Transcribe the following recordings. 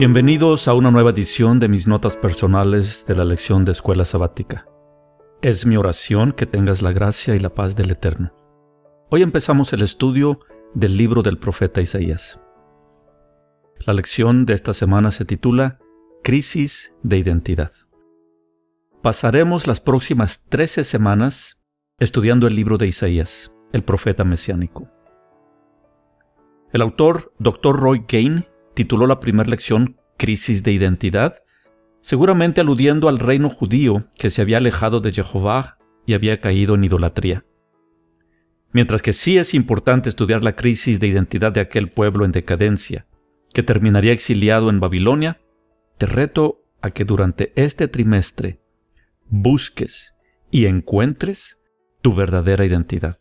Bienvenidos a una nueva edición de mis notas personales de la lección de escuela sabática. Es mi oración que tengas la gracia y la paz del Eterno. Hoy empezamos el estudio del libro del profeta Isaías. La lección de esta semana se titula Crisis de Identidad. Pasaremos las próximas 13 semanas estudiando el libro de Isaías, el profeta mesiánico. El autor, Dr. Roy Gain, tituló la primera lección Crisis de Identidad, seguramente aludiendo al reino judío que se había alejado de Jehová y había caído en idolatría. Mientras que sí es importante estudiar la crisis de identidad de aquel pueblo en decadencia, que terminaría exiliado en Babilonia, te reto a que durante este trimestre busques y encuentres tu verdadera identidad.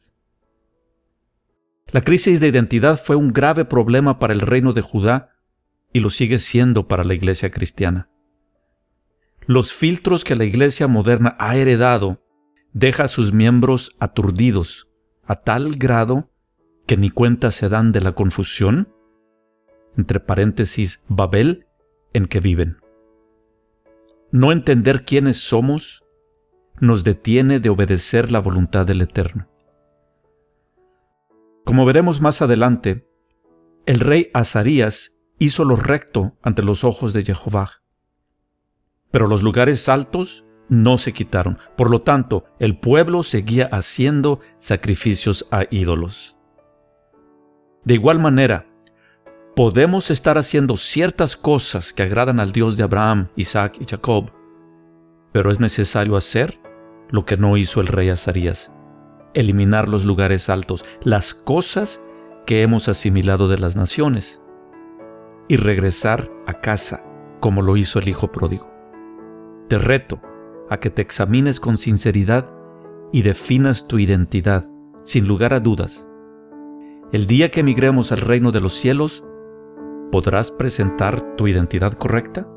La crisis de identidad fue un grave problema para el reino de Judá y lo sigue siendo para la iglesia cristiana. Los filtros que la iglesia moderna ha heredado deja a sus miembros aturdidos a tal grado que ni cuenta se dan de la confusión, entre paréntesis, Babel, en que viven. No entender quiénes somos nos detiene de obedecer la voluntad del Eterno. Como veremos más adelante, el rey Azarías hizo lo recto ante los ojos de Jehová. Pero los lugares altos no se quitaron. Por lo tanto, el pueblo seguía haciendo sacrificios a ídolos. De igual manera, podemos estar haciendo ciertas cosas que agradan al Dios de Abraham, Isaac y Jacob, pero es necesario hacer lo que no hizo el rey Azarías, eliminar los lugares altos, las cosas que hemos asimilado de las naciones, y regresar a casa como lo hizo el Hijo pródigo. Te reto a que te examines con sinceridad y definas tu identidad, sin lugar a dudas. El día que emigremos al reino de los cielos, ¿podrás presentar tu identidad correcta?